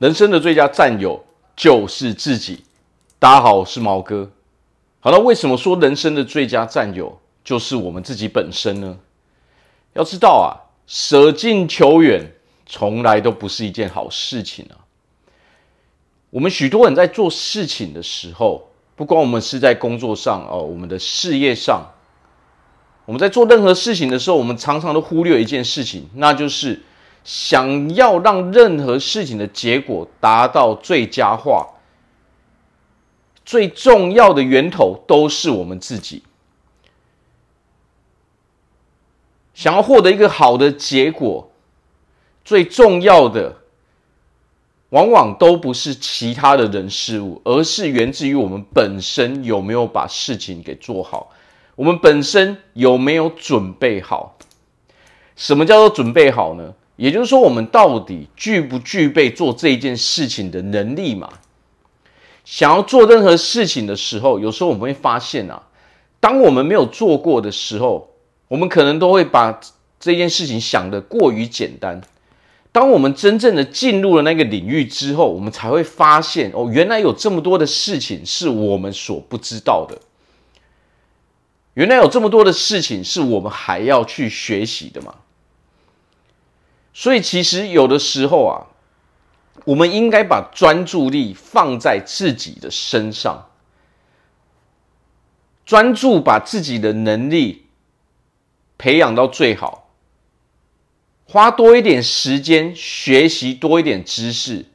人生的最佳战友就是自己。大家好，我是毛哥。好了，为什么说人生的最佳战友就是我们自己本身呢？要知道啊，舍近求远从来都不是一件好事情啊。我们许多人在做事情的时候，不管我们是在工作上哦，我们的事业上，我们在做任何事情的时候，我们常常都忽略一件事情，那就是。想要让任何事情的结果达到最佳化，最重要的源头都是我们自己。想要获得一个好的结果，最重要的往往都不是其他的人事物，而是源自于我们本身有没有把事情给做好，我们本身有没有准备好。什么叫做准备好呢？也就是说，我们到底具不具备做这件事情的能力嘛？想要做任何事情的时候，有时候我们会发现啊，当我们没有做过的时候，我们可能都会把这件事情想得过于简单。当我们真正的进入了那个领域之后，我们才会发现哦，原来有这么多的事情是我们所不知道的，原来有这么多的事情是我们还要去学习的嘛。所以，其实有的时候啊，我们应该把专注力放在自己的身上，专注把自己的能力培养到最好，花多一点时间学习多一点知识，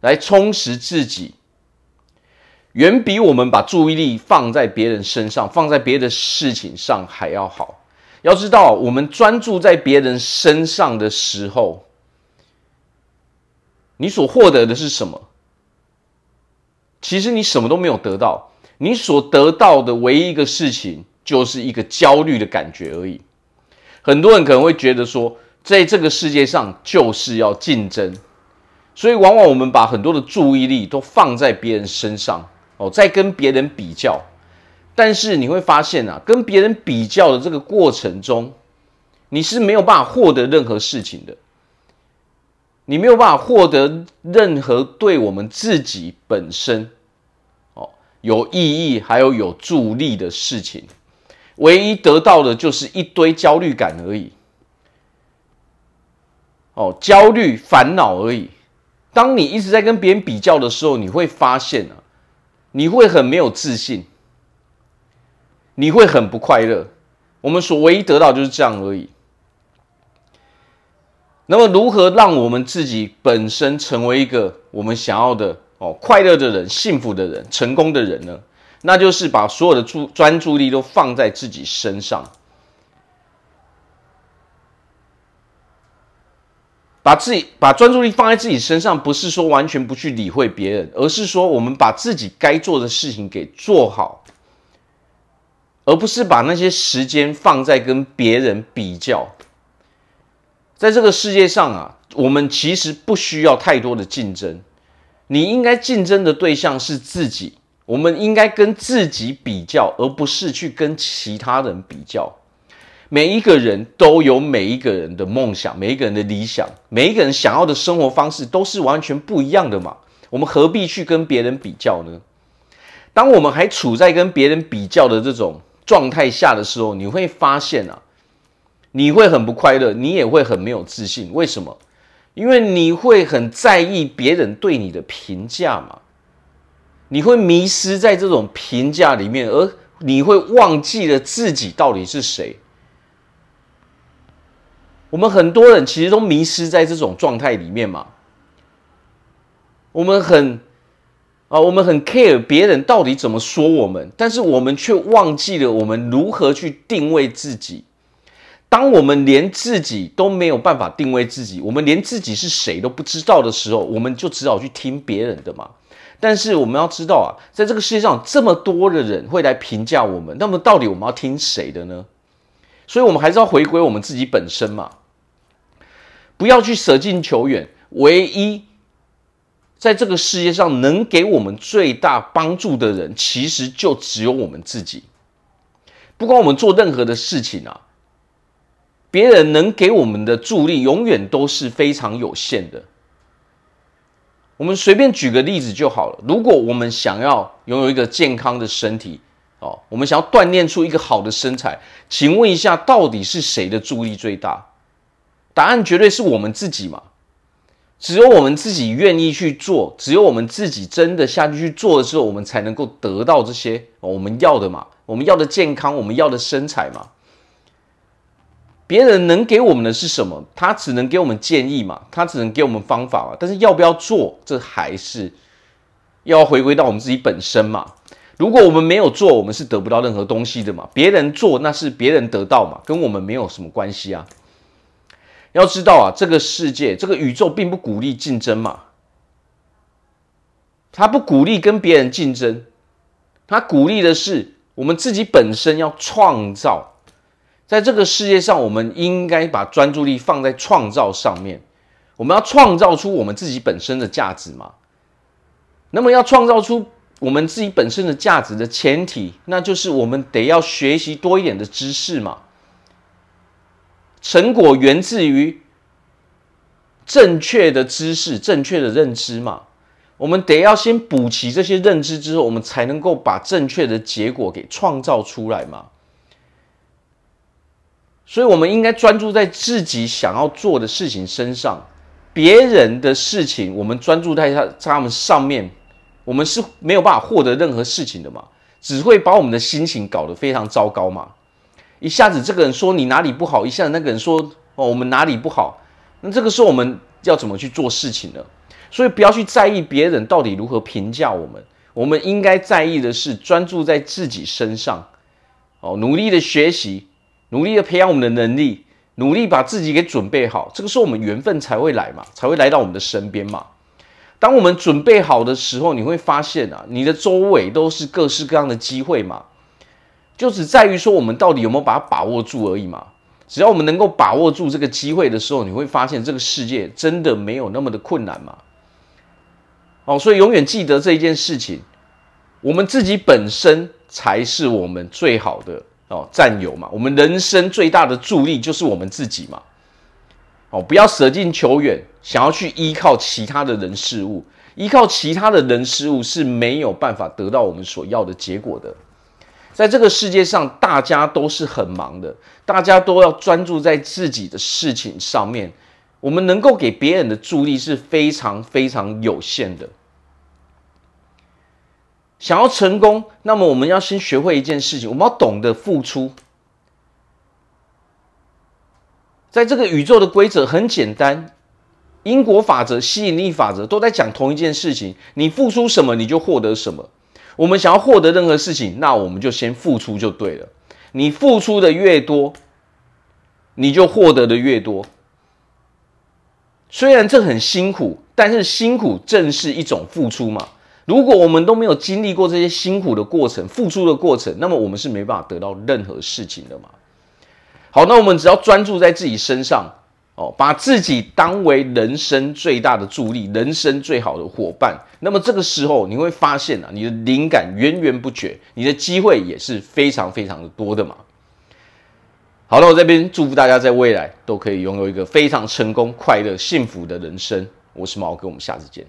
来充实自己，远比我们把注意力放在别人身上、放在别的事情上还要好。要知道，我们专注在别人身上的时候，你所获得的是什么？其实你什么都没有得到，你所得到的唯一一个事情，就是一个焦虑的感觉而已。很多人可能会觉得说，在这个世界上就是要竞争，所以往往我们把很多的注意力都放在别人身上，哦，在跟别人比较。但是你会发现啊，跟别人比较的这个过程中，你是没有办法获得任何事情的，你没有办法获得任何对我们自己本身哦有意义还有有助力的事情，唯一得到的就是一堆焦虑感而已，哦，焦虑烦恼而已。当你一直在跟别人比较的时候，你会发现啊，你会很没有自信。你会很不快乐，我们所唯一得到就是这样而已。那么，如何让我们自己本身成为一个我们想要的哦快乐的人、幸福的人、成功的人呢？那就是把所有的注专注力都放在自己身上，把自己把专注力放在自己身上，不是说完全不去理会别人，而是说我们把自己该做的事情给做好。而不是把那些时间放在跟别人比较。在这个世界上啊，我们其实不需要太多的竞争。你应该竞争的对象是自己。我们应该跟自己比较，而不是去跟其他人比较。每一个人都有每一个人的梦想，每一个人的理想，每一个人想要的生活方式都是完全不一样的嘛。我们何必去跟别人比较呢？当我们还处在跟别人比较的这种状态下的时候，你会发现啊，你会很不快乐，你也会很没有自信。为什么？因为你会很在意别人对你的评价嘛，你会迷失在这种评价里面，而你会忘记了自己到底是谁。我们很多人其实都迷失在这种状态里面嘛，我们很。啊，我们很 care 别人到底怎么说我们，但是我们却忘记了我们如何去定位自己。当我们连自己都没有办法定位自己，我们连自己是谁都不知道的时候，我们就只好去听别人的嘛。但是我们要知道啊，在这个世界上这么多的人会来评价我们，那么到底我们要听谁的呢？所以，我们还是要回归我们自己本身嘛，不要去舍近求远，唯一。在这个世界上，能给我们最大帮助的人，其实就只有我们自己。不管我们做任何的事情啊，别人能给我们的助力，永远都是非常有限的。我们随便举个例子就好了。如果我们想要拥有一个健康的身体，哦，我们想要锻炼出一个好的身材，请问一下，到底是谁的助力最大？答案绝对是我们自己嘛。只有我们自己愿意去做，只有我们自己真的下去去做的时候，我们才能够得到这些我们要的嘛。我们要的健康，我们要的身材嘛。别人能给我们的是什么？他只能给我们建议嘛，他只能给我们方法嘛。但是要不要做，这还是要回归到我们自己本身嘛。如果我们没有做，我们是得不到任何东西的嘛。别人做，那是别人得到嘛，跟我们没有什么关系啊。要知道啊，这个世界，这个宇宙并不鼓励竞争嘛，他不鼓励跟别人竞争，他鼓励的是我们自己本身要创造。在这个世界上，我们应该把专注力放在创造上面。我们要创造出我们自己本身的价值嘛。那么，要创造出我们自己本身的价值的前提，那就是我们得要学习多一点的知识嘛。成果源自于正确的知识、正确的认知嘛。我们得要先补齐这些认知之后，我们才能够把正确的结果给创造出来嘛。所以，我们应该专注在自己想要做的事情身上。别人的事情，我们专注在他他们上面，我们是没有办法获得任何事情的嘛。只会把我们的心情搞得非常糟糕嘛。一下子这个人说你哪里不好，一下子那个人说哦我们哪里不好，那这个时候我们要怎么去做事情呢？所以不要去在意别人到底如何评价我们，我们应该在意的是专注在自己身上，哦，努力的学习，努力的培养我们的能力，努力把自己给准备好，这个时候我们缘分才会来嘛，才会来到我们的身边嘛。当我们准备好的时候，你会发现啊，你的周围都是各式各样的机会嘛。就只在于说，我们到底有没有把它把握住而已嘛。只要我们能够把握住这个机会的时候，你会发现这个世界真的没有那么的困难嘛。哦，所以永远记得这一件事情，我们自己本身才是我们最好的哦战友嘛。我们人生最大的助力就是我们自己嘛。哦，不要舍近求远，想要去依靠其他的人事物，依靠其他的人事物是没有办法得到我们所要的结果的。在这个世界上，大家都是很忙的，大家都要专注在自己的事情上面。我们能够给别人的助力是非常非常有限的。想要成功，那么我们要先学会一件事情，我们要懂得付出。在这个宇宙的规则很简单，因果法则、吸引力法则都在讲同一件事情：你付出什么，你就获得什么。我们想要获得任何事情，那我们就先付出就对了。你付出的越多，你就获得的越多。虽然这很辛苦，但是辛苦正是一种付出嘛。如果我们都没有经历过这些辛苦的过程、付出的过程，那么我们是没办法得到任何事情的嘛。好，那我们只要专注在自己身上。哦，把自己当为人生最大的助力，人生最好的伙伴。那么这个时候，你会发现啊，你的灵感源源不绝，你的机会也是非常非常的多的嘛。好了，我这边祝福大家在未来都可以拥有一个非常成功、快乐、幸福的人生。我是毛哥，我们下次见。